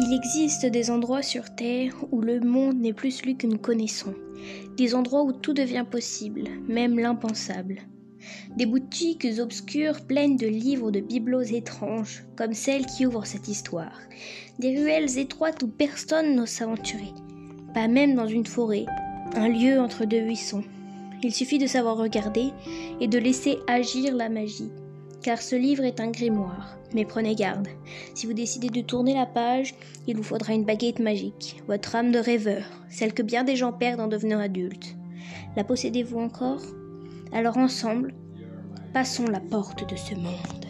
Il existe des endroits sur Terre où le monde n'est plus celui que nous connaissons, des endroits où tout devient possible, même l'impensable. Des boutiques obscures pleines de livres de bibelots étranges, comme celle qui ouvre cette histoire. Des ruelles étroites où personne n'ose s'aventurer, pas même dans une forêt, un lieu entre deux buissons. Il suffit de savoir regarder et de laisser agir la magie, car ce livre est un grimoire. Mais prenez garde, si vous décidez de tourner la page, il vous faudra une baguette magique, votre âme de rêveur, celle que bien des gens perdent en devenant adultes. La possédez-vous encore? Alors ensemble, passons la porte de ce monde.